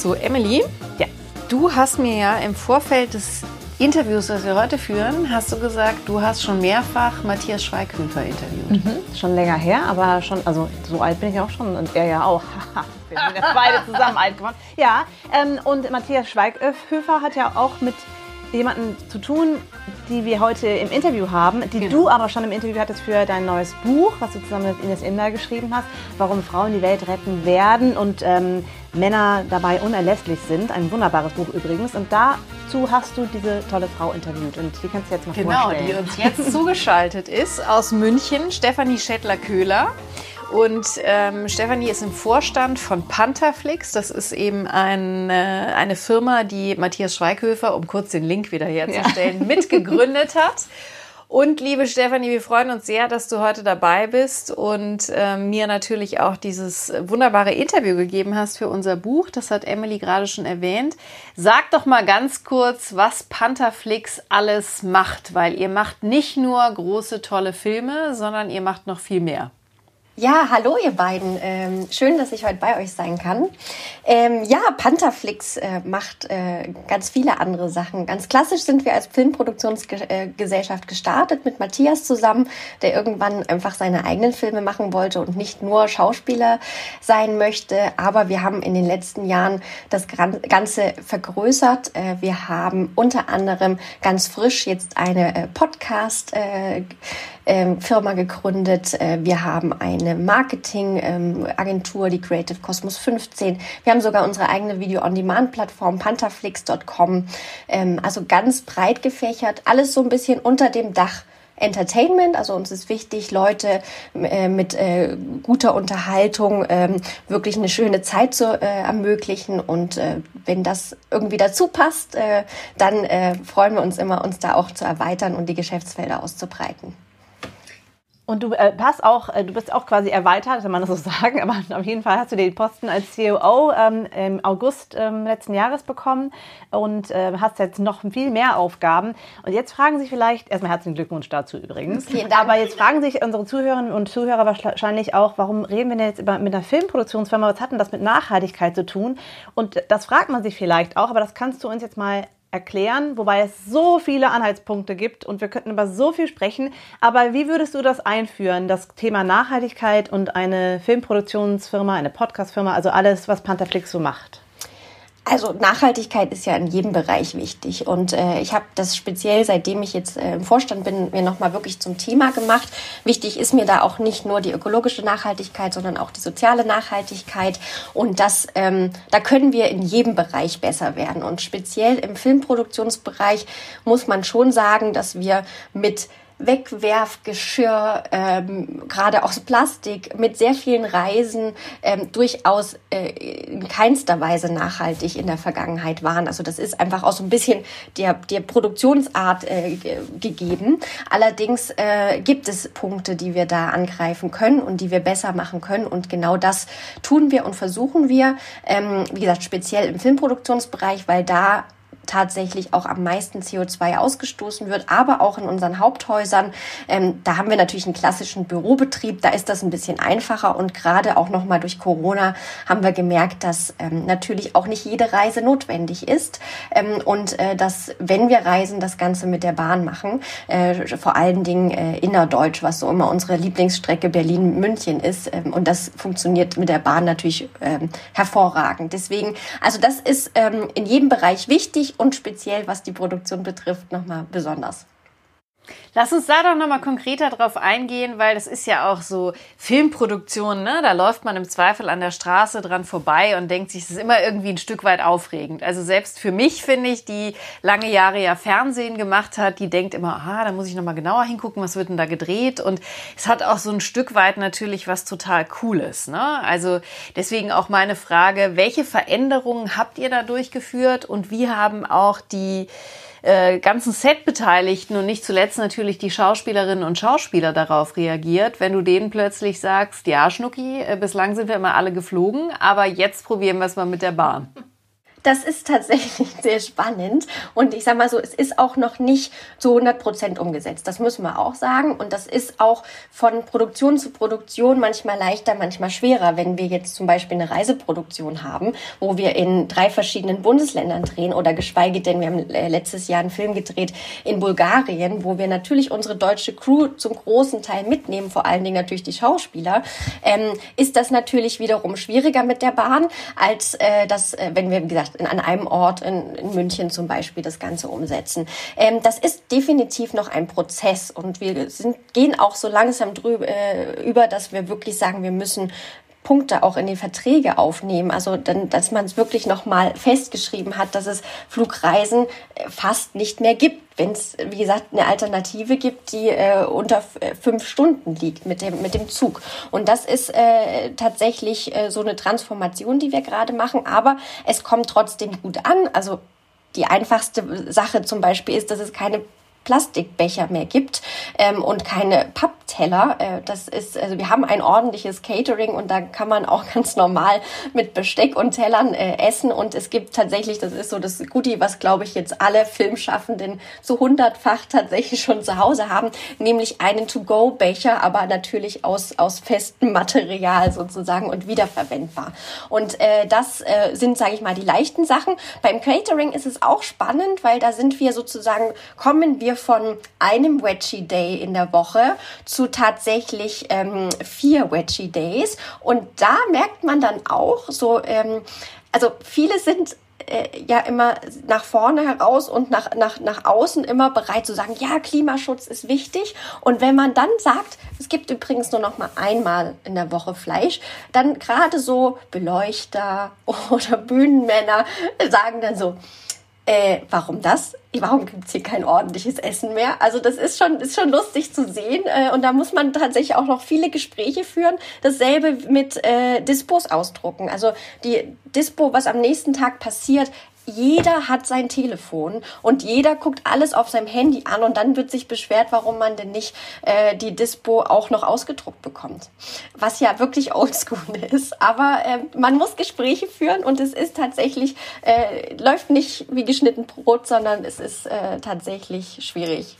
So, Emily, Ja. du hast mir ja im Vorfeld des Interviews, das wir heute führen, hast du gesagt, du hast schon mehrfach Matthias Schweighöfer interviewt. Schon länger her, aber schon, also so alt bin ich auch schon und er ja auch. Wir sind jetzt beide zusammen alt geworden. Ja, ähm, und Matthias Schweighöfer hat ja auch mit jemandem zu tun, die wir heute im Interview haben, die Genau. du aber schon im Interview hattest für dein neues Buch, was du zusammen mit Ines Inder geschrieben hast, warum Frauen die Welt retten werden und ähm, Männer dabei unerlässlich sind. Ein wunderbares Buch übrigens. Und dazu hast du diese tolle Frau interviewt und die kannst du jetzt mal Genau, vorstellen. die uns jetzt zugeschaltet ist aus München, Stefanie Schettler-Köhler. Und ähm, Stefanie ist im Vorstand von Pantherflix. Das ist eben ein, äh, eine Firma, die Matthias Schweighöfer, um kurz den Link wieder herzustellen, mitgegründet hat. Und liebe Stefanie, wir freuen uns sehr, dass du heute dabei bist und ähm, mir natürlich auch dieses wunderbare Interview gegeben hast für unser Buch. Das hat Emily gerade schon erwähnt. Sag doch mal ganz kurz, was Pantherflix alles macht, weil ihr macht nicht nur große, tolle Filme, sondern ihr macht noch viel mehr. Ja, hallo ihr beiden. Ähm, schön, dass ich heute bei euch sein kann. Ähm, ja, Pantherflix äh, macht äh, ganz viele andere Sachen. Ganz klassisch sind wir als Filmproduktionsgesellschaft gestartet mit Matthias zusammen, der irgendwann einfach seine eigenen Filme machen wollte und nicht nur Schauspieler sein möchte. Aber wir haben in den letzten Jahren das Ganze vergrößert. Äh, wir haben unter anderem ganz frisch jetzt eine äh, Podcast äh, ähm, Firma gegründet. Äh, Wir haben eine Marketing-Agentur, die Creative Cosmos 15. Wir haben sogar unsere eigene Video-on-Demand-Plattform pantherflix.com. Ähm, Also ganz breit gefächert, alles so ein bisschen unter dem Dach. Entertainment, also uns ist wichtig, Leute äh, mit äh, guter Unterhaltung ähm, wirklich eine schöne Zeit zu äh, ermöglichen und äh, wenn das irgendwie dazu passt, äh, dann freuen wir uns immer, uns da auch zu erweitern und die Geschäftsfelder auszubreiten. Und du äh, hast auch, äh, du bist auch quasi erweitert, kann man das so sagen, aber auf jeden Fall hast du den Posten als COO ähm, im August ähm, letzten Jahres bekommen und äh, hast jetzt noch viel mehr Aufgaben. Und jetzt fragen sich vielleicht, erstmal herzlichen Glückwunsch dazu übrigens, Vielen Dank. aber jetzt fragen sich unsere Zuhörerinnen und Zuhörer wahrscheinlich auch, warum reden wir denn jetzt über, mit einer Filmproduktionsfirma, was hat denn das mit Nachhaltigkeit zu tun? Und das fragt man sich vielleicht auch, aber das kannst du uns jetzt mal erklären, wobei es so viele Anhaltspunkte gibt und wir könnten über so viel sprechen. Aber wie würdest du das einführen, das Thema Nachhaltigkeit und eine Filmproduktionsfirma, eine Podcastfirma, also alles, was Pantherflix so macht? Also Nachhaltigkeit ist ja in jedem Bereich wichtig. Und äh, ich habe das speziell, seitdem ich jetzt äh, im Vorstand bin, mir nochmal wirklich zum Thema gemacht. Wichtig ist mir da auch nicht nur die ökologische Nachhaltigkeit, sondern auch die soziale Nachhaltigkeit. Und das, ähm, da können wir in jedem Bereich besser werden. Und speziell im Filmproduktionsbereich muss man schon sagen, dass wir mit Wegwerfgeschirr, ähm, gerade aus Plastik, mit sehr vielen Reisen ähm, durchaus äh, in keinster Weise nachhaltig in der Vergangenheit waren. Also das ist einfach auch so ein bisschen der, der Produktionsart äh, ge- gegeben. Allerdings äh, gibt es Punkte, die wir da angreifen können und die wir besser machen können. Und genau das tun wir und versuchen wir, ähm, wie gesagt, speziell im Filmproduktionsbereich, weil da tatsächlich auch am meisten CO2 ausgestoßen wird, aber auch in unseren Haupthäusern. Ähm, da haben wir natürlich einen klassischen Bürobetrieb, da ist das ein bisschen einfacher und gerade auch nochmal durch Corona haben wir gemerkt, dass ähm, natürlich auch nicht jede Reise notwendig ist ähm, und äh, dass, wenn wir reisen, das Ganze mit der Bahn machen, äh, vor allen Dingen äh, innerdeutsch, was so immer unsere Lieblingsstrecke Berlin-München ist ähm, und das funktioniert mit der Bahn natürlich ähm, hervorragend. Deswegen, also das ist ähm, in jedem Bereich wichtig und speziell, was die Produktion betrifft, nochmal besonders. Lass uns da doch nochmal konkreter drauf eingehen, weil das ist ja auch so Filmproduktion, ne? Da läuft man im Zweifel an der Straße dran vorbei und denkt sich, es ist immer irgendwie ein Stück weit aufregend. Also selbst für mich, finde ich, die lange Jahre ja Fernsehen gemacht hat, die denkt immer, ah, da muss ich nochmal genauer hingucken, was wird denn da gedreht? Und es hat auch so ein Stück weit natürlich was total Cooles, ne? Also deswegen auch meine Frage, welche Veränderungen habt ihr da durchgeführt und wie haben auch die äh, ganzen Set-Beteiligten und nicht zuletzt natürlich die Schauspielerinnen und Schauspieler darauf reagiert, wenn du denen plötzlich sagst, ja, Schnucki, äh, bislang sind wir immer alle geflogen, aber jetzt probieren wir es mal mit der Bahn. Das ist tatsächlich sehr spannend. Und ich sage mal so, es ist auch noch nicht zu 100 Prozent umgesetzt. Das müssen wir auch sagen. Und das ist auch von Produktion zu Produktion manchmal leichter, manchmal schwerer. Wenn wir jetzt zum Beispiel eine Reiseproduktion haben, wo wir in drei verschiedenen Bundesländern drehen oder geschweige denn, wir haben äh, letztes Jahr einen Film gedreht in Bulgarien, wo wir natürlich unsere deutsche Crew zum großen Teil mitnehmen, vor allen Dingen natürlich die Schauspieler, ähm, ist das natürlich wiederum schwieriger mit der Bahn, als äh, das, äh, wenn wir, wie gesagt, in, an einem Ort in, in München zum Beispiel das Ganze umsetzen. Ähm, das ist definitiv noch ein Prozess und wir sind, gehen auch so langsam drüber, äh, über, dass wir wirklich sagen, wir müssen Punkte auch in die Verträge aufnehmen. Also, dann, dass man es wirklich nochmal festgeschrieben hat, dass es Flugreisen äh, fast nicht mehr gibt, wenn es, wie gesagt, eine Alternative gibt, die äh, unter äh, fünf Stunden liegt mit dem, mit dem Zug. Und das ist äh, tatsächlich äh, so eine Transformation, die wir gerade machen. Aber es kommt trotzdem gut an. Also, die einfachste Sache zum Beispiel ist, dass es keine Plastikbecher mehr gibt ähm, und keine Pappteller. Äh, das ist, also wir haben ein ordentliches Catering und da kann man auch ganz normal mit Besteck und Tellern äh, essen und es gibt tatsächlich, das ist so das Goodie, was glaube ich jetzt alle Filmschaffenden zu hundertfach tatsächlich schon zu Hause haben, nämlich einen To-Go-Becher, aber natürlich aus, aus festem Material sozusagen und wiederverwendbar. Und äh, das äh, sind, sage ich mal, die leichten Sachen. Beim Catering ist es auch spannend, weil da sind wir sozusagen, kommen wir wir von einem Wedgie Day in der Woche zu tatsächlich ähm, vier Wedgie Days. Und da merkt man dann auch so, ähm, also viele sind äh, ja immer nach vorne heraus und nach, nach, nach außen immer bereit zu sagen, ja, Klimaschutz ist wichtig. Und wenn man dann sagt, es gibt übrigens nur noch mal einmal in der Woche Fleisch, dann gerade so Beleuchter oder Bühnenmänner sagen dann so, äh, warum das? Warum gibt's hier kein ordentliches Essen mehr? Also das ist schon, ist schon lustig zu sehen. Äh, und da muss man tatsächlich auch noch viele Gespräche führen. Dasselbe mit äh, Dispos ausdrucken. Also die Dispo, was am nächsten Tag passiert, jeder hat sein Telefon und jeder guckt alles auf seinem Handy an und dann wird sich beschwert, warum man denn nicht äh, die Dispo auch noch ausgedruckt bekommt. Was ja wirklich oldschool ist. Aber äh, man muss Gespräche führen und es ist tatsächlich, äh, läuft nicht wie geschnitten Brot, sondern es ist äh, tatsächlich schwierig.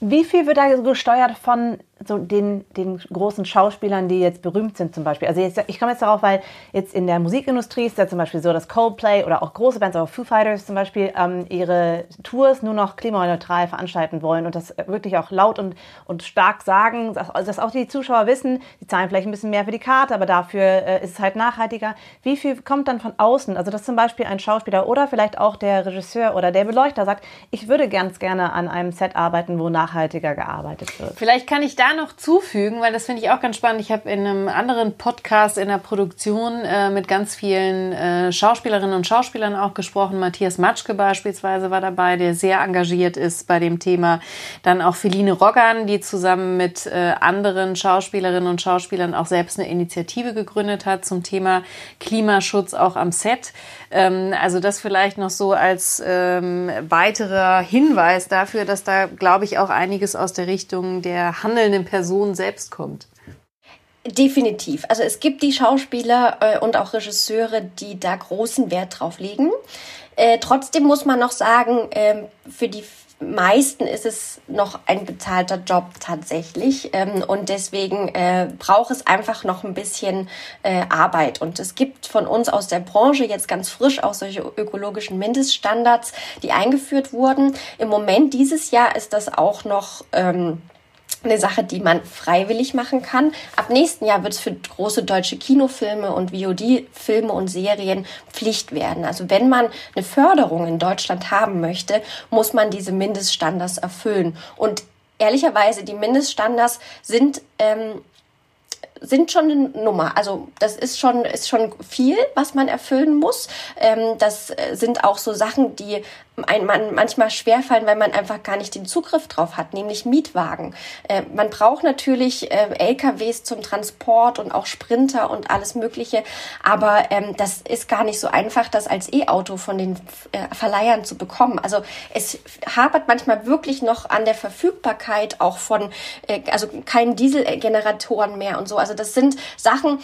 Wie viel wird da gesteuert von so den, den großen Schauspielern, die jetzt berühmt sind zum Beispiel. Also jetzt, ich komme jetzt darauf, weil jetzt in der Musikindustrie ist ja zum Beispiel so, dass Coldplay oder auch große Bands, auch Foo Fighters zum Beispiel, ähm, ihre Tours nur noch klimaneutral veranstalten wollen und das wirklich auch laut und, und stark sagen, dass, also dass auch die Zuschauer wissen, die zahlen vielleicht ein bisschen mehr für die Karte, aber dafür äh, ist es halt nachhaltiger. Wie viel kommt dann von außen? Also dass zum Beispiel ein Schauspieler oder vielleicht auch der Regisseur oder der Beleuchter sagt, ich würde ganz gerne an einem Set arbeiten, wo nachhaltiger gearbeitet wird. Vielleicht kann ich da noch zufügen, weil das finde ich auch ganz spannend. Ich habe in einem anderen Podcast in der Produktion äh, mit ganz vielen äh, Schauspielerinnen und Schauspielern auch gesprochen. Matthias Matschke beispielsweise war dabei, der sehr engagiert ist bei dem Thema. Dann auch Feline Roggern, die zusammen mit äh, anderen Schauspielerinnen und Schauspielern auch selbst eine Initiative gegründet hat zum Thema Klimaschutz auch am Set. Ähm, also das vielleicht noch so als ähm, weiterer Hinweis dafür, dass da, glaube ich, auch einiges aus der Richtung der handelnden Person selbst kommt. Definitiv. Also es gibt die Schauspieler äh, und auch Regisseure, die da großen Wert drauf legen. Äh, trotzdem muss man noch sagen, äh, für die meisten ist es noch ein bezahlter Job tatsächlich ähm, und deswegen äh, braucht es einfach noch ein bisschen äh, Arbeit und es gibt von uns aus der Branche jetzt ganz frisch auch solche ökologischen Mindeststandards, die eingeführt wurden. Im Moment dieses Jahr ist das auch noch ähm, eine Sache, die man freiwillig machen kann. Ab nächsten Jahr wird es für große deutsche Kinofilme und VOD-Filme und Serien Pflicht werden. Also wenn man eine Förderung in Deutschland haben möchte, muss man diese Mindeststandards erfüllen. Und ehrlicherweise, die Mindeststandards sind ähm, sind schon eine Nummer. Also das ist schon, ist schon viel, was man erfüllen muss. Ähm, das äh, sind auch so Sachen, die ein, man manchmal schwerfallen, weil man einfach gar nicht den Zugriff drauf hat, nämlich Mietwagen. Äh, man braucht natürlich äh, LKWs zum Transport und auch Sprinter und alles Mögliche, aber ähm, das ist gar nicht so einfach, das als E-Auto von den Verleihern zu bekommen. Also es hapert manchmal wirklich noch an der Verfügbarkeit auch von, also keinen Dieselgeneratoren mehr und so. Also das sind Sachen,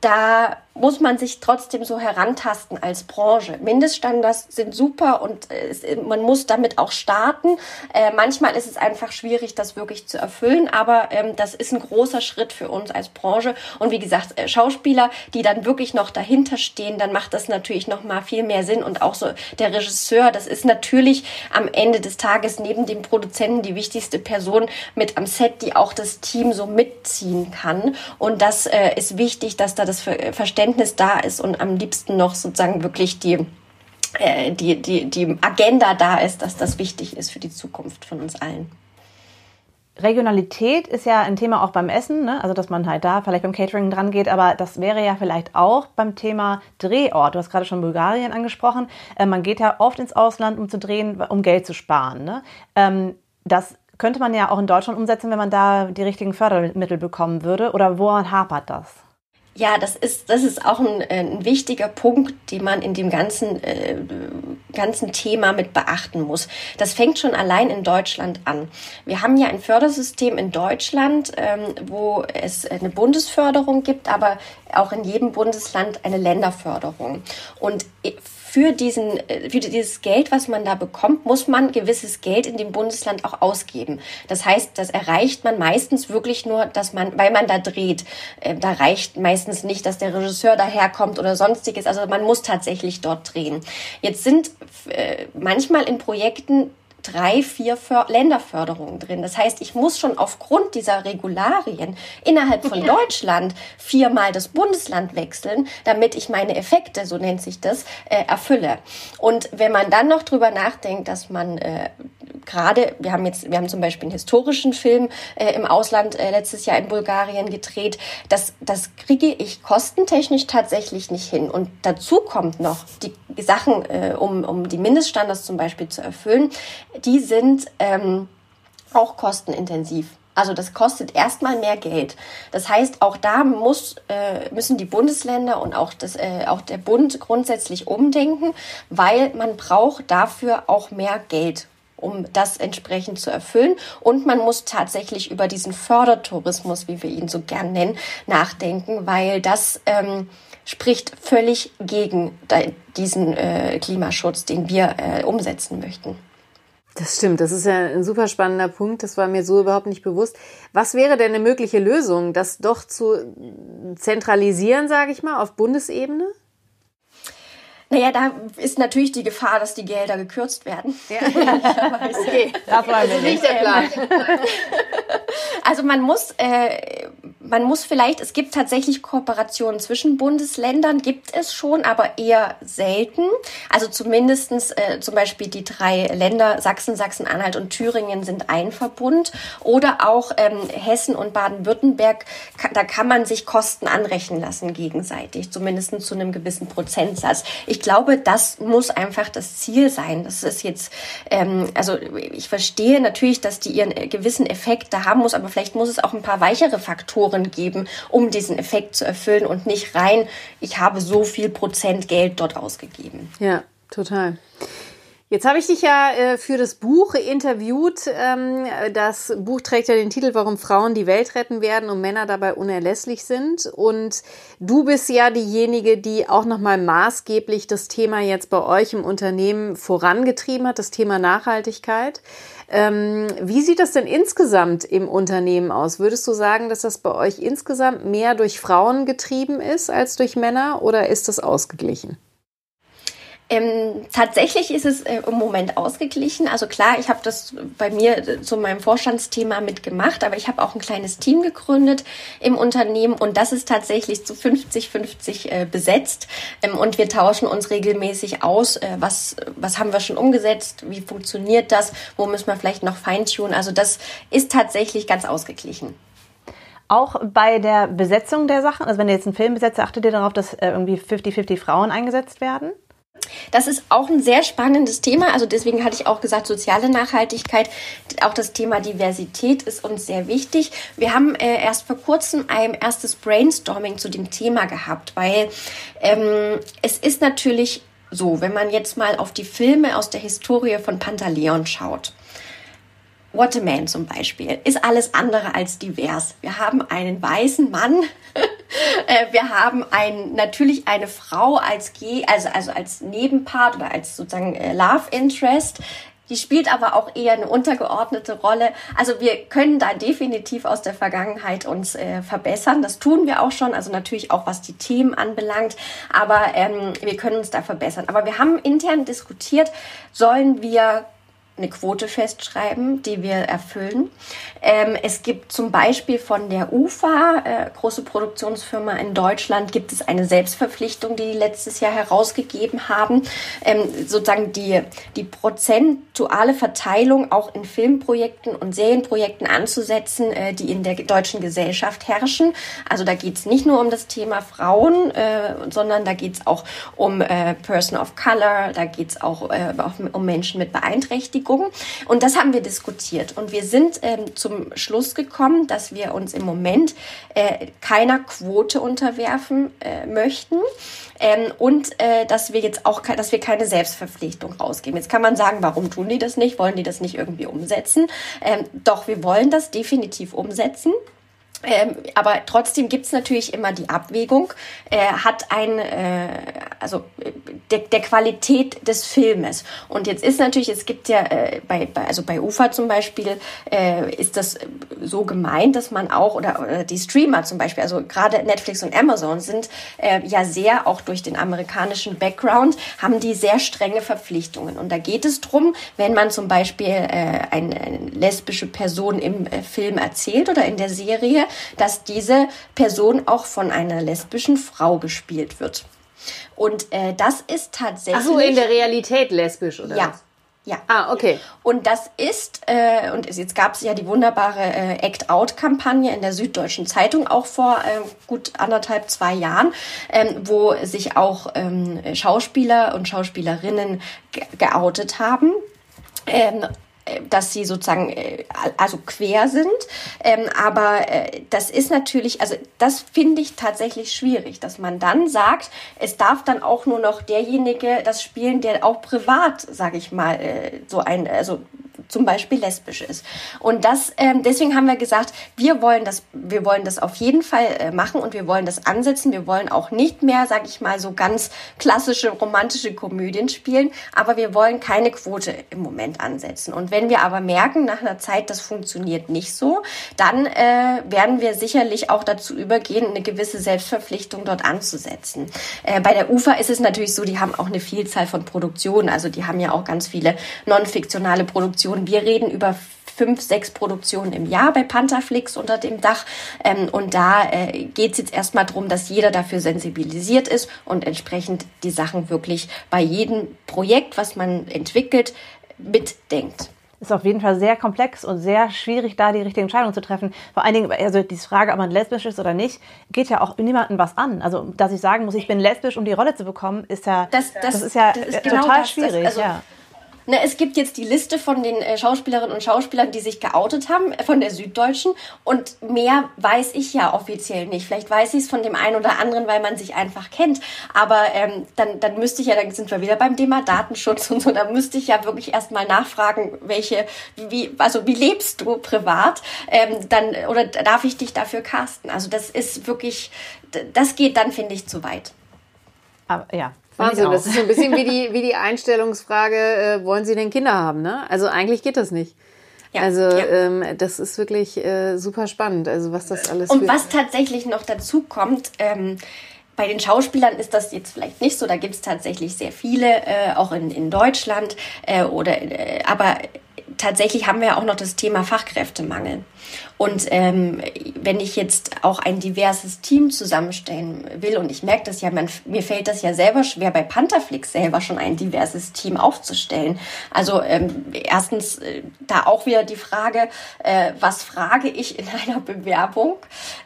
da muss man sich trotzdem so herantasten als Branche. Mindeststandards sind super und es, man muss damit auch starten. Äh, manchmal ist es einfach schwierig, das wirklich zu erfüllen, aber ähm, das ist ein großer Schritt für uns als Branche. Und wie gesagt, äh, Schauspieler, die dann wirklich noch dahinter stehen, dann macht das natürlich noch mal viel mehr Sinn. Und auch so der Regisseur, das ist natürlich am Ende des Tages neben dem Produzenten die wichtigste Person mit am Set, die auch das Team so mitziehen kann. Und das äh, ist wichtig, dass da das Verständnis Verständnis da ist und am liebsten noch sozusagen wirklich die, äh, die, die, die Agenda da ist, dass das wichtig ist für die Zukunft von uns allen. Regionalität ist ja ein Thema auch beim Essen, ne? also dass man halt da vielleicht beim Catering dran geht, aber das wäre ja vielleicht auch beim Thema Drehort. Du hast gerade schon Bulgarien angesprochen. Äh, man geht ja oft ins Ausland, um zu drehen, um Geld zu sparen. Ne? Ähm, das könnte man ja auch in Deutschland umsetzen, wenn man da die richtigen Fördermittel bekommen würde. Oder woran hapert das? Ja, das ist, das ist auch ein, äh, ein wichtiger Punkt, den man in dem ganzen, äh, ganzen Thema mit beachten muss. Das fängt schon allein in Deutschland an. Wir haben ja ein Fördersystem in Deutschland, ähm, wo es eine Bundesförderung gibt, aber auch in jedem Bundesland eine Länderförderung. Und für, diesen, äh, für dieses Geld, was man da bekommt, muss man gewisses Geld in dem Bundesland auch ausgeben. Das heißt, das erreicht man meistens wirklich nur, dass man, weil man da dreht. Äh, da reicht meistens nicht, dass der Regisseur daherkommt oder sonstiges. Also man muss tatsächlich dort drehen. Jetzt sind äh, manchmal in Projekten drei, vier För Länderförderungen drin. Das heißt, ich muss schon aufgrund dieser Regularien innerhalb von ja. Deutschland viermal das Bundesland wechseln, damit ich meine Effekte, so nennt sich das, äh, erfülle. Und wenn man dann noch drüber nachdenkt, dass man äh, gerade, wir haben jetzt, wir haben zum Beispiel einen historischen Film äh, im Ausland äh, letztes Jahr in Bulgarien gedreht, das, das kriege ich kostentechnisch tatsächlich nicht hin. Und dazu kommt noch die Sachen, äh, um, um die Mindeststandards zum Beispiel zu erfüllen, die sind ähm, auch kostenintensiv. Also das kostet erstmal mehr Geld. Das heißt, auch da muss, äh, müssen die Bundesländer und auch, das, äh, auch der Bund grundsätzlich umdenken, weil man braucht dafür auch mehr Geld um das entsprechend zu erfüllen. Und man muss tatsächlich über diesen Fördertourismus, wie wir ihn so gern nennen, nachdenken, weil das ähm, spricht völlig gegen diesen äh, Klimaschutz, den wir äh, umsetzen möchten. Das stimmt, das ist ja ein super spannender Punkt, das war mir so überhaupt nicht bewusst. Was wäre denn eine mögliche Lösung, das doch zu zentralisieren, sage ich mal, auf Bundesebene? Naja, da ist natürlich die Gefahr, dass die Gelder gekürzt werden. Ja. okay, das war also nicht der Plan. also man muss, äh, man muss vielleicht, es gibt tatsächlich Kooperationen zwischen Bundesländern, gibt es schon, aber eher selten. Also zumindestens äh, zum Beispiel die drei Länder Sachsen, Sachsen-Anhalt und Thüringen sind ein Verbund. Oder auch ähm, Hessen und Baden-Württemberg, da kann man sich Kosten anrechnen lassen gegenseitig, zumindest zu einem gewissen Prozentsatz. Ich glaube, das muss einfach das Ziel sein. Das ist jetzt, ähm, also ich verstehe natürlich, dass die ihren gewissen Effekt da haben muss, aber vielleicht muss es auch ein paar weichere Faktoren geben, um diesen Effekt zu erfüllen und nicht rein, ich habe so viel Prozent Geld dort ausgegeben. Ja, total. Jetzt habe ich dich ja äh, für das Buch interviewt. Ähm, das Buch trägt ja den Titel Warum Frauen die Welt retten werden und Männer dabei unerlässlich sind. Und du bist ja diejenige, die auch nochmal maßgeblich das Thema jetzt bei euch im Unternehmen vorangetrieben hat, das Thema Nachhaltigkeit. Ähm, wie sieht das denn insgesamt im Unternehmen aus? Würdest du sagen, dass das bei euch insgesamt mehr durch Frauen getrieben ist als durch Männer oder ist das ausgeglichen? Ähm, tatsächlich ist es äh, im Moment ausgeglichen. Also klar, ich habe das bei mir äh, zu meinem Vorstandsthema mitgemacht, aber ich habe auch ein kleines Team gegründet im Unternehmen und das ist tatsächlich zu 50-50 äh, besetzt. Ähm, und wir tauschen uns regelmäßig aus, äh, was, was haben wir schon umgesetzt, wie funktioniert das, wo müssen wir vielleicht noch feintunen. Also das ist tatsächlich ganz ausgeglichen. Auch bei der Besetzung der Sachen, also wenn ihr jetzt einen Film besetzt, achtet ihr darauf, dass äh, irgendwie 50-50 Frauen eingesetzt werden? Das ist auch ein sehr spannendes Thema. Also deswegen hatte ich auch gesagt, soziale Nachhaltigkeit, auch das Thema Diversität ist uns sehr wichtig. Wir haben äh, erst vor kurzem ein erstes Brainstorming zu dem Thema gehabt, weil ähm, es ist natürlich so, wenn man jetzt mal auf die Filme aus der Historie von Pantaleon schaut. What a Man zum Beispiel ist alles andere als divers. Wir haben einen weißen Mann Äh, wir haben ein, natürlich eine Frau als G, also, also als Nebenpart oder als sozusagen äh, Love Interest. Die spielt aber auch eher eine untergeordnete Rolle. Also wir können da definitiv aus der Vergangenheit uns äh, verbessern. Das tun wir auch schon. Also natürlich auch was die Themen anbelangt. Aber ähm, wir können uns da verbessern. Aber wir haben intern diskutiert, sollen wir eine Quote festschreiben, die wir erfüllen. Ähm, es gibt zum Beispiel von der UFA, äh, große Produktionsfirma in Deutschland, gibt es eine Selbstverpflichtung, die die letztes Jahr herausgegeben haben, ähm, sozusagen die, die prozentuale Verteilung auch in Filmprojekten und Serienprojekten anzusetzen, äh, die in der deutschen Gesellschaft herrschen. Also da geht es nicht nur um das Thema Frauen, äh, sondern da geht es auch um äh, Person of Color, da geht es auch, äh, auch um Menschen mit Beeinträchtigungen. Beschäftigung. Und das haben wir diskutiert. Und wir sind ähm, zum Schluss gekommen, dass wir uns im Moment äh, keiner Quote unterwerfen äh, möchten. Ähm, und äh, dass wir jetzt auch dass wir keine Selbstverpflichtung rausgeben. Jetzt kann man sagen, warum tun die das nicht? Wollen die das nicht irgendwie umsetzen? Ähm, doch, wir wollen das definitiv umsetzen. Ähm, aber trotzdem gibt's natürlich immer die Abwägung, äh, hat ein, äh, also der, der Qualität des Filmes. Und jetzt ist natürlich, es gibt ja äh, bei, bei, also bei UFA zum Beispiel, äh, ist das so gemeint, dass man auch, oder, oder die Streamer zum Beispiel, also gerade Netflix und Amazon sind äh, ja sehr, auch durch den amerikanischen Background, haben die sehr strenge Verpflichtungen. Und da geht es drum, wenn man zum Beispiel äh, eine, eine lesbische Person im äh, Film erzählt oder in der Serie, dass diese Person auch von einer lesbischen Frau gespielt wird. Und äh, das ist tatsächlich. Ach so, in der Realität lesbisch, oder? Ja. Was? Ja. Ah, okay. Und das ist, äh, und jetzt gab es ja die wunderbare äh, Act-Out-Kampagne in der Süddeutschen Zeitung auch vor äh, gut anderthalb, zwei Jahren, ähm, wo sich auch ähm, Schauspieler und Schauspielerinnen geoutet haben. Ähm, äh, dass sie sozusagen äh, also quer sind. Ähm, aber äh, das ist natürlich, also das finde ich tatsächlich schwierig, dass man dann sagt, es darf dann auch nur noch derjenige das spielen, der auch privat, sage ich mal, äh, so ein, also zum Beispiel lesbisch ist. Und das, ähm, deswegen haben wir gesagt, wir wollen das, wir wollen das auf jeden Fall äh, machen und wir wollen das ansetzen. Wir wollen auch nicht mehr, sag ich mal, so ganz klassische romantische Komödien spielen, aber wir wollen keine Quote im Moment ansetzen. Und wenn wir aber merken, nach einer Zeit, das funktioniert nicht so, dann äh, werden wir sicherlich auch dazu übergehen, eine gewisse Selbstverpflichtung dort anzusetzen. Äh, bei der UFA ist es natürlich so, die haben auch eine Vielzahl von Produktionen, also die haben ja auch ganz viele non-fiktionale Produktionen Produktionen. Wir reden über fünf, sechs Produktionen im Jahr bei Pantherflix unter dem Dach. Ähm, und da äh, geht es jetzt erstmal darum, dass jeder dafür sensibilisiert ist und entsprechend die Sachen wirklich bei jedem Projekt, was man entwickelt, mitdenkt ist auf jeden Fall sehr komplex und sehr schwierig, da die richtige Entscheidung zu treffen. Vor allen Dingen, also die Frage, ob man lesbisch ist oder nicht, geht ja auch niemandem was an. Also, dass ich sagen muss, ich bin lesbisch, um die Rolle zu bekommen, ist ja, das, das, das ist ja das ist genau total das, schwierig. also, ja. Ne, es gibt jetzt die Liste von den äh, Schauspielerinnen und Schauspielern, die sich geoutet haben, äh, von der Süddeutschen. Und mehr weiß ich ja offiziell nicht. Vielleicht weiß ich es von dem einen oder anderen, weil man sich einfach kennt. Aber ähm, dann, dann müsste ich ja, dann sind wir wieder beim Thema Datenschutz und so, da müsste ich ja wirklich erstmal nachfragen, welche, wie, also wie lebst du privat? Ähm, dann, oder darf ich dich dafür casten? Also das ist wirklich, das geht dann, finde ich, zu weit. Aber, ja, Wahnsinn, das ist so ein bisschen wie die, wie die Einstellungsfrage, äh, wollen Sie denn Kinder haben? Ne? Also eigentlich geht das nicht. Ja, also ja. Ähm, das ist wirklich äh, super spannend, also was das alles. Und was tatsächlich noch dazu kommt, ähm, bei den Schauspielern ist das jetzt vielleicht nicht so, da gibt es tatsächlich sehr viele, äh, auch in, in Deutschland. Äh, oder, äh, aber tatsächlich haben wir ja auch noch das Thema Fachkräftemangel. Und ähm, wenn ich jetzt auch ein diverses Team zusammenstellen will, und ich merke das ja, man, mir fällt das ja selber schwer, bei Pantherflix selber schon ein diverses Team aufzustellen. Also ähm, erstens äh, da auch wieder die Frage, äh, was frage ich in einer Bewerbung?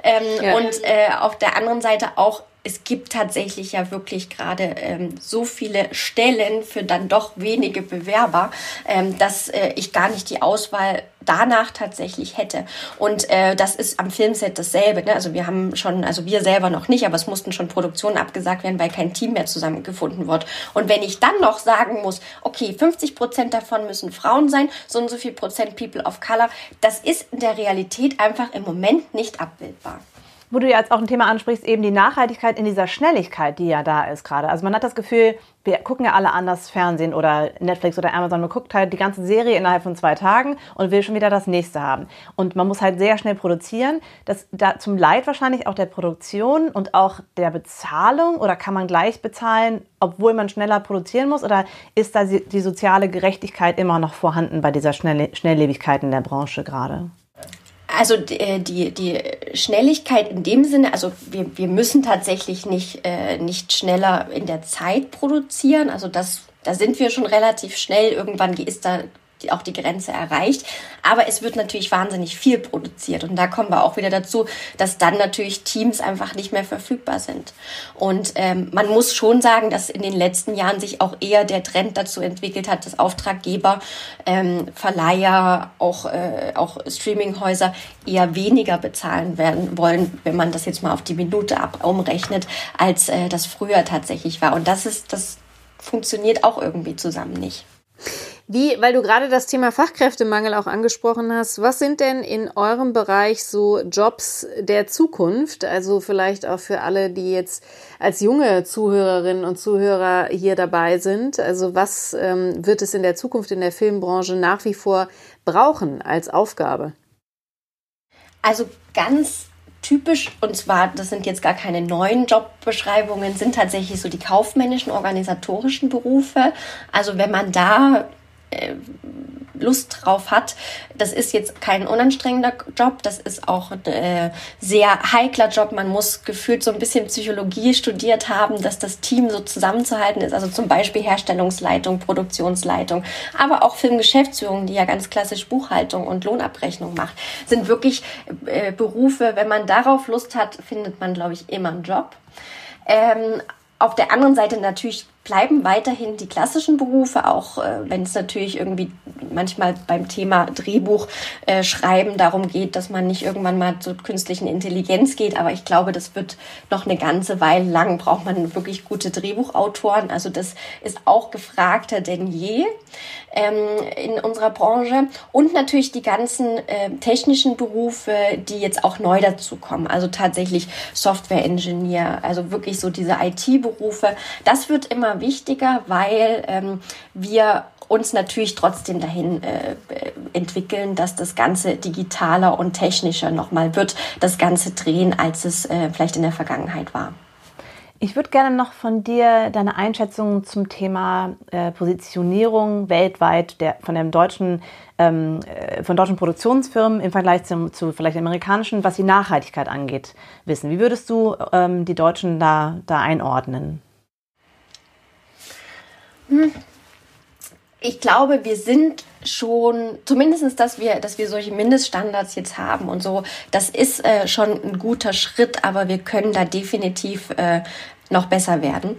Ähm, ja. Und äh, auf der anderen Seite auch es gibt tatsächlich ja wirklich gerade ähm, so viele Stellen für dann doch wenige Bewerber, ähm, dass äh, ich gar nicht die Auswahl danach tatsächlich hätte. Und äh, das ist am Filmset dasselbe. Ne? Also wir haben schon, also wir selber noch nicht, aber es mussten schon Produktionen abgesagt werden, weil kein Team mehr zusammengefunden wird. Und wenn ich dann noch sagen muss, okay, 50 Prozent davon müssen Frauen sein, so und so viel Prozent People of Color, das ist in der Realität einfach im Moment nicht abbildbar. Wo du jetzt auch ein Thema ansprichst, eben die Nachhaltigkeit in dieser Schnelligkeit, die ja da ist gerade. Also man hat das Gefühl, wir gucken ja alle anders Fernsehen oder Netflix oder Amazon. Man guckt halt die ganze Serie innerhalb von zwei Tagen und will schon wieder das nächste haben. Und man muss halt sehr schnell produzieren. Das da zum Leid wahrscheinlich auch der Produktion und auch der Bezahlung. Oder kann man gleich bezahlen, obwohl man schneller produzieren muss? Oder ist da die soziale Gerechtigkeit immer noch vorhanden bei dieser Schnelllebigkeit in der Branche gerade? Also äh, die, die Schnelligkeit in dem Sinne, also wir, wir müssen tatsächlich nicht, äh, nicht schneller in der Zeit produzieren. Also das, da sind wir schon relativ schnell. Irgendwann ist da die, auch die Grenze erreicht. Aber es wird natürlich wahnsinnig viel produziert. Und da kommen wir auch wieder dazu, dass dann natürlich Teams einfach nicht mehr verfügbar sind. Und ähm, man muss schon sagen, dass in den letzten Jahren sich auch eher der Trend dazu entwickelt hat, dass Auftraggeber, ähm, Verleiher, auch, äh, auch Streaminghäuser eher weniger bezahlen werden wollen, wenn man das jetzt mal auf die Minute ab umrechnet, als äh, das früher tatsächlich war. Und das ist, das funktioniert auch irgendwie zusammen nicht. Wie, weil du gerade das Thema Fachkräftemangel auch angesprochen hast, was sind denn in eurem Bereich so Jobs der Zukunft? Also vielleicht auch für alle, die jetzt als junge Zuhörerinnen und Zuhörer hier dabei sind. Also was ähm, wird es in der Zukunft in der Filmbranche nach wie vor brauchen als Aufgabe? Also ganz typisch, und zwar, das sind jetzt gar keine neuen Jobbeschreibungen, sind tatsächlich so die kaufmännischen, organisatorischen Berufe. Also wenn man da Lust drauf hat. Das ist jetzt kein unanstrengender Job, das ist auch ein äh, sehr heikler Job. Man muss gefühlt so ein bisschen Psychologie studiert haben, dass das Team so zusammenzuhalten ist. Also zum Beispiel Herstellungsleitung, Produktionsleitung, aber auch Filmgeschäftsführung, die ja ganz klassisch Buchhaltung und Lohnabrechnung macht, sind wirklich äh, Berufe. Wenn man darauf Lust hat, findet man, glaube ich, immer einen Job. Ähm, auf der anderen Seite natürlich bleiben weiterhin die klassischen Berufe, auch äh, wenn es natürlich irgendwie manchmal beim Thema Drehbuch äh, schreiben darum geht, dass man nicht irgendwann mal zur künstlichen Intelligenz geht. Aber ich glaube, das wird noch eine ganze Weile lang, braucht man wirklich gute Drehbuchautoren. Also das ist auch gefragter denn je ähm, in unserer Branche. Und natürlich die ganzen äh, technischen Berufe, die jetzt auch neu dazukommen. Also tatsächlich Software-Engineer, also wirklich so diese IT-Berufe. Das wird immer wichtiger, weil ähm, wir uns natürlich trotzdem dahin äh, entwickeln, dass das Ganze digitaler und technischer nochmal wird, das Ganze drehen, als es äh, vielleicht in der Vergangenheit war. Ich würde gerne noch von dir deine Einschätzung zum Thema äh, Positionierung weltweit der, von dem deutschen, ähm, äh, von deutschen Produktionsfirmen im Vergleich zum, zu vielleicht amerikanischen, was die Nachhaltigkeit angeht, wissen. Wie würdest du ähm, die Deutschen da, da einordnen? Ich glaube, wir sind schon, zumindest, dass wir, dass wir solche Mindeststandards jetzt haben und so, das ist äh, schon ein guter Schritt, aber wir können da definitiv äh, noch besser werden.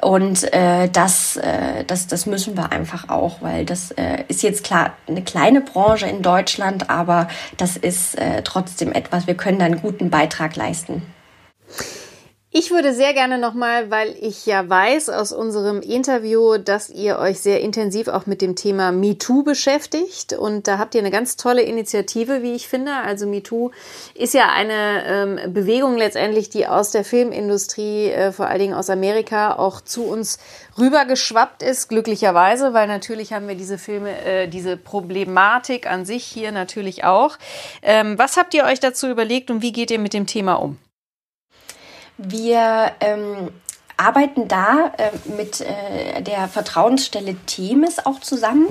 Und äh, das, äh, das, das müssen wir einfach auch, weil das äh, ist jetzt klar eine kleine Branche in Deutschland, aber das ist äh, trotzdem etwas, wir können da einen guten Beitrag leisten. Ich würde sehr gerne nochmal, weil ich ja weiß aus unserem Interview, dass ihr euch sehr intensiv auch mit dem Thema MeToo beschäftigt. Und da habt ihr eine ganz tolle Initiative, wie ich finde. Also MeToo ist ja eine ähm, Bewegung letztendlich, die aus der Filmindustrie, äh, vor allen Dingen aus Amerika, auch zu uns rübergeschwappt ist, glücklicherweise, weil natürlich haben wir diese Filme, äh, diese Problematik an sich hier natürlich auch. Ähm, was habt ihr euch dazu überlegt und wie geht ihr mit dem Thema um? Wir ähm, arbeiten da äh, mit äh, der Vertrauensstelle Themis auch zusammen,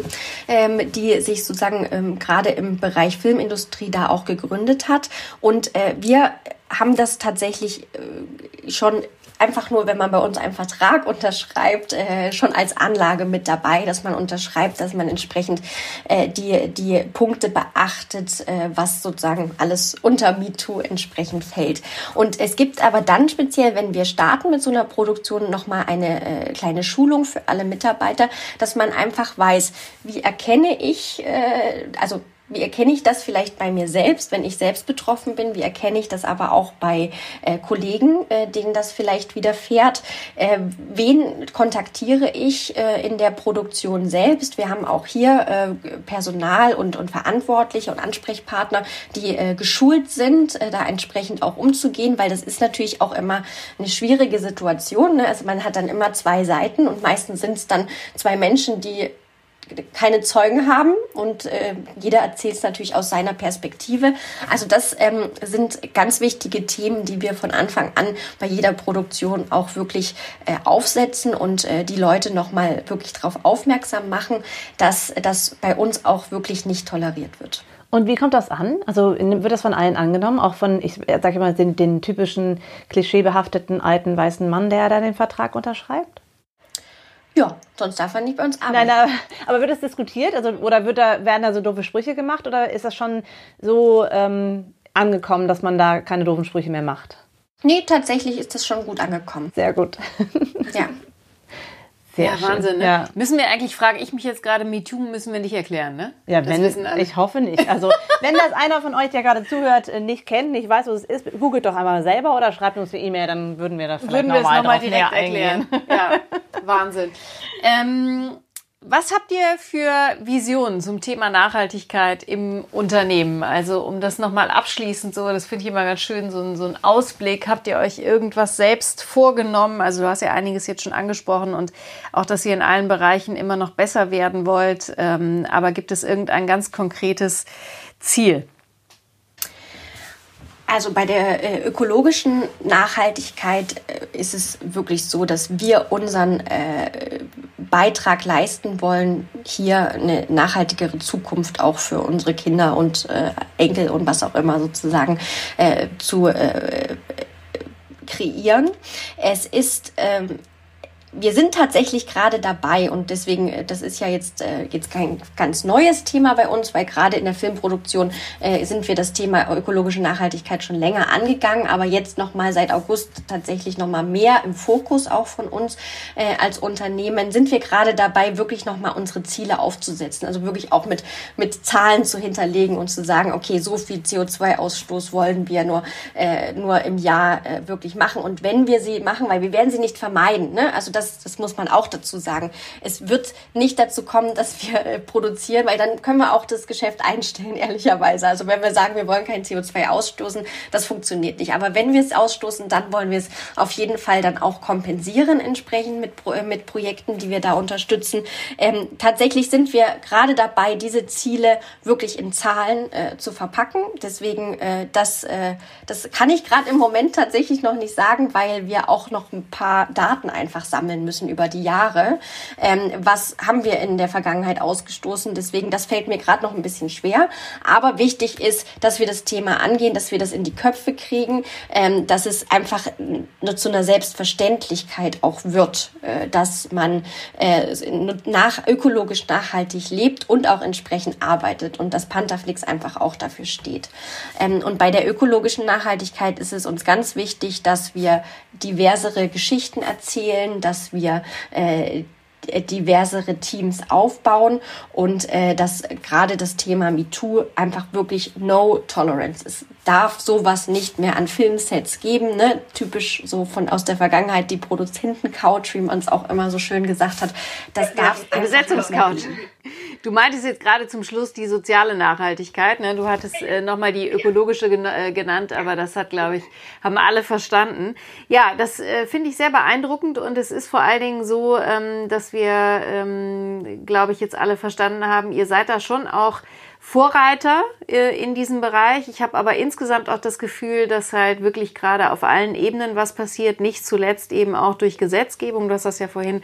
ähm, die sich sozusagen ähm, gerade im Bereich Filmindustrie da auch gegründet hat. Und äh, wir haben das tatsächlich äh, schon einfach nur, wenn man bei uns einen Vertrag unterschreibt, äh, schon als Anlage mit dabei, dass man unterschreibt, dass man entsprechend äh, die, die Punkte beachtet, äh, was sozusagen alles unter MeToo entsprechend fällt. Und es gibt aber dann speziell, wenn wir starten mit so einer Produktion, nochmal eine äh, kleine Schulung für alle Mitarbeiter, dass man einfach weiß, wie erkenne ich, äh, also wie erkenne ich das vielleicht bei mir selbst, wenn ich selbst betroffen bin? Wie erkenne ich das aber auch bei äh, Kollegen, äh, denen das vielleicht widerfährt? Äh, wen kontaktiere ich äh, in der Produktion selbst? Wir haben auch hier äh, Personal und, und Verantwortliche und Ansprechpartner, die äh, geschult sind, da entsprechend auch umzugehen, weil das ist natürlich auch immer eine schwierige Situation. Ne? Also man hat dann immer zwei Seiten und meistens sind es dann zwei Menschen, die keine Zeugen haben und äh, jeder erzählt es natürlich aus seiner Perspektive. Also das ähm, sind ganz wichtige Themen, die wir von Anfang an bei jeder Produktion auch wirklich äh, aufsetzen und äh, die Leute nochmal wirklich darauf aufmerksam machen, dass das bei uns auch wirklich nicht toleriert wird. Und wie kommt das an? Also wird das von allen angenommen? Auch von, ich sage mal, den, den typischen klischeebehafteten alten weißen Mann, der da den Vertrag unterschreibt? Ja, sonst darf er nicht bei uns arbeiten. Nein, aber wird das diskutiert? Also, oder wird da, werden da so doofe Sprüche gemacht? Oder ist das schon so ähm, angekommen, dass man da keine doofen Sprüche mehr macht? Nee, tatsächlich ist das schon gut angekommen. Sehr gut. ja. Sehr ja, schön. Wahnsinn. Ne? Ja. Müssen wir eigentlich, frage ich mich jetzt gerade, MeToo müssen wir nicht erklären, ne? Ja, wenn, ich hoffe nicht. Also, wenn das einer von euch, der gerade zuhört, äh, nicht kennt, nicht weiß, was es ist, googelt doch einmal selber oder schreibt uns eine E-Mail, dann würden wir das vielleicht nochmal noch, noch direkt erklären. Ja, Wahnsinn. Ähm, was habt ihr für Visionen zum Thema Nachhaltigkeit im Unternehmen? Also um das nochmal abschließend so, das finde ich immer ganz schön, so, ein, so ein Ausblick. Habt ihr euch irgendwas selbst vorgenommen? Also du hast ja einiges jetzt schon angesprochen und auch, dass ihr in allen Bereichen immer noch besser werden wollt. Ähm, aber gibt es irgendein ganz konkretes Ziel? Also bei der äh, ökologischen Nachhaltigkeit äh, ist es wirklich so, dass wir unseren äh, Beitrag leisten wollen, hier eine nachhaltigere Zukunft auch für unsere Kinder und Enkel und was auch immer sozusagen zu kreieren. Es ist ähm, wir sind tatsächlich gerade dabei und deswegen, äh, das ist ja jetzt, äh, jetzt kein ganz neues Thema bei uns, weil gerade in der Filmproduktion äh, sind wir das Thema ökologische Nachhaltigkeit schon länger angegangen, aber jetzt nochmal seit August tatsächlich nochmal mehr im Fokus auch von uns äh, als Unternehmen sind wir gerade dabei, wirklich nochmal unsere Ziele aufzusetzen, also wirklich auch mit, mit Zahlen zu hinterlegen und zu sagen, okay, so viel CO2-Ausstoß wollen wir nur, äh, nur im Jahr äh, wirklich machen und wenn wir sie machen, weil wir werden sie nicht vermeiden, ne? also das das, das muss man auch dazu sagen. Es wird nicht dazu kommen, dass wir äh, produzieren, weil dann können wir auch das Geschäft einstellen, ehrlicherweise. Also wenn wir sagen, wir wollen kein CO2 ausstoßen, das funktioniert nicht. Aber wenn wir es ausstoßen, dann wollen wir es auf jeden Fall dann auch kompensieren, entsprechend mit, äh, mit Projekten, die wir da unterstützen. Ähm, tatsächlich sind wir gerade dabei, diese Ziele wirklich in Zahlen äh, zu verpacken. Deswegen, äh, das, äh, das kann ich gerade im Moment tatsächlich noch nicht sagen, weil wir auch noch ein paar Daten einfach sammeln sammeln müssen über die Jahre. Ähm, was haben wir in der Vergangenheit ausgestoßen? Deswegen, das fällt mir gerade noch ein bisschen schwer. Aber wichtig ist, dass wir das Thema angehen, dass wir das in die Köpfe kriegen, ähm, dass es einfach zu einer Selbstverständlichkeit auch wird, äh, dass man äh, nach, ökologisch nachhaltig lebt und auch entsprechend arbeitet und dass Pantherflix einfach auch dafür steht. Ähm, und bei der ökologischen Nachhaltigkeit ist es uns ganz wichtig, dass wir diversere Geschichten erzählen, dass dass wir äh, diversere Teams aufbauen und äh, dass gerade das Thema MeToo einfach wirklich No Tolerance ist. Darf sowas nicht mehr an Filmsets geben, ne? Typisch so von aus der Vergangenheit die Produzenten-Couch, wie man es auch immer so schön gesagt hat. Das darf ja, Besetzungscouch. Du meintest jetzt gerade zum Schluss die soziale Nachhaltigkeit. Ne? Du hattest äh, nochmal die ökologische äh, genannt, aber das hat, glaube ich, haben alle verstanden. Ja, das äh, finde ich sehr beeindruckend und es ist vor allen Dingen so, ähm, dass wir, ähm, glaube ich, jetzt alle verstanden haben, ihr seid da schon auch Vorreiter äh, in diesem Bereich. Ich habe aber insgesamt auch das Gefühl, dass halt wirklich gerade auf allen Ebenen was passiert, nicht zuletzt eben auch durch Gesetzgebung. Du hast das ja vorhin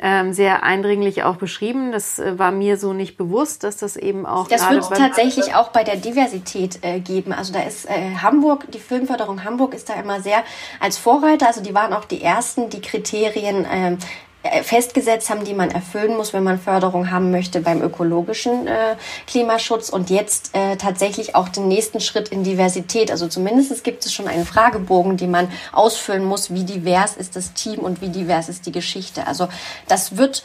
ähm, sehr eindringlich auch beschrieben. Das äh, war mir so nicht bewusst, dass das eben auch. Das wird tatsächlich auch bei der Diversität äh, geben. Also da ist Hamburg, die Filmförderung Hamburg ist da immer sehr als Vorreiter. Also die waren auch die ersten, die Kriterien ähm, äh, festgesetzt haben, die man erfüllen muss, wenn man Förderung haben möchte beim ökologischen äh, Klimaschutz und jetzt äh, tatsächlich auch den nächsten Schritt in Diversität. Also zumindest gibt es schon einen Fragebogen, den man ausfüllen muss, wie divers ist das Team und wie divers ist die Geschichte. Also das wird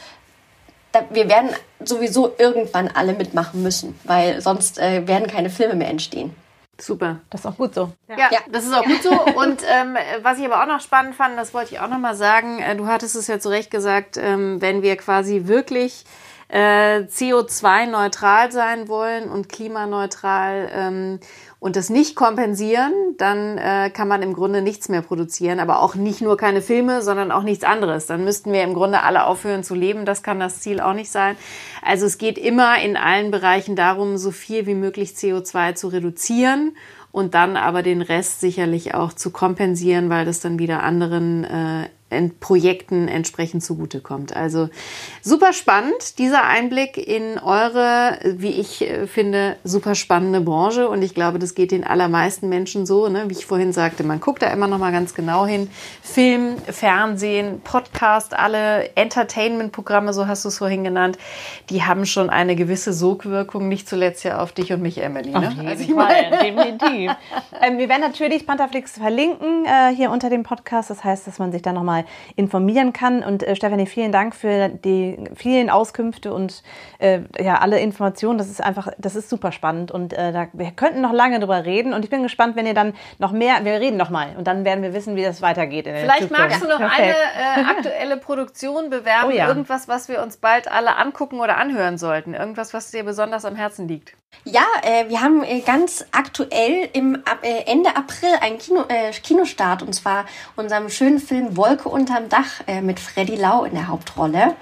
da, wir werden sowieso irgendwann alle mitmachen müssen, weil sonst äh, werden keine Filme mehr entstehen. Super. Das ist auch gut so. Ja, ja. das ist auch gut so. Und ähm, was ich aber auch noch spannend fand, das wollte ich auch noch mal sagen, äh, du hattest es ja zu Recht gesagt, ähm, wenn wir quasi wirklich äh, CO2-neutral sein wollen und klimaneutral ähm, und das nicht kompensieren, dann äh, kann man im Grunde nichts mehr produzieren, aber auch nicht nur keine Filme, sondern auch nichts anderes. Dann müssten wir im Grunde alle aufhören zu leben. Das kann das Ziel auch nicht sein. Also es geht immer in allen Bereichen darum, so viel wie möglich CO2 zu reduzieren und dann aber den Rest sicherlich auch zu kompensieren, weil das dann wieder anderen äh, Projekten entsprechend zugutekommt. Also super spannend, dieser Einblick in eure, wie ich äh, finde, super spannende Branche. Und ich glaube, das geht den allermeisten Menschen so, ne? wie ich vorhin sagte, man guckt da immer noch mal ganz genau hin. Film, Fernsehen, Podcast, alle Entertainment-Programme, so hast du es vorhin genannt, die haben schon eine gewisse Sogwirkung, nicht zuletzt ja auf dich und mich, Emily. Ne? Auf jeden also ich Fall, definitiv. ähm, wir werden natürlich Pantherflix verlinken äh, hier unter dem Podcast. Das heißt, dass man sich da noch mal informieren kann. Und äh, Stefanie, vielen Dank für die vielen Auskünfte und äh, ja, alle Informationen. Das ist einfach, das ist super spannend. Und äh, da, wir könnten noch lange drüber reden. Und ich bin gespannt, wenn ihr dann noch mehr, wir reden noch mal und dann werden wir wissen, wie das weitergeht. Vielleicht magst du noch Perfekt. eine äh, aktuelle Produktion bewerben, oh ja. irgendwas, was wir uns bald alle angucken oder anhören sollten. Irgendwas, was dir besonders am Herzen liegt. Ja, äh, wir haben äh, ganz aktuell im ab, äh, Ende April einen Kino, äh, Kinostart und zwar unserem schönen Film Wolke unterm Dach äh, mit Freddy Lau in der Hauptrolle.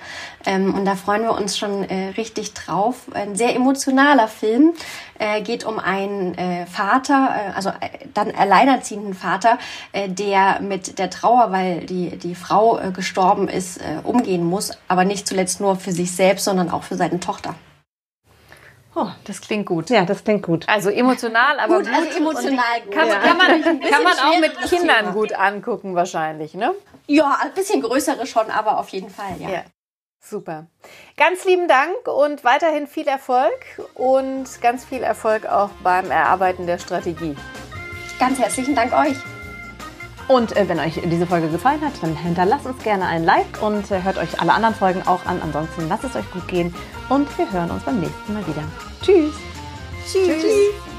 Ähm, und da freuen wir uns schon äh, richtig drauf. Ein sehr emotionaler Film. Äh, geht um einen äh, Vater, äh, also äh, dann alleinerziehenden Vater, äh, der mit der Trauer, weil die, die Frau äh, gestorben ist, äh, umgehen muss. Aber nicht zuletzt nur für sich selbst, sondern auch für seine Tochter. Oh, das klingt gut. Ja, das klingt gut. Also emotional, aber gut. gut. Also emotional gut. Kann, ja. kann man, kann man auch mit Kindern Thema. gut angucken wahrscheinlich, ne? Ja, ein bisschen größere schon, aber auf jeden Fall, ja. ja. Super. Ganz lieben Dank und weiterhin viel Erfolg und ganz viel Erfolg auch beim Erarbeiten der Strategie. Ganz herzlichen Dank euch. Und äh, wenn euch diese Folge gefallen hat, dann hinterlasst uns gerne ein Like und äh, hört euch alle anderen Folgen auch an. Ansonsten lasst es euch gut gehen und wir hören uns beim nächsten Mal wieder. Tschüss. Tschüss. Tschüss.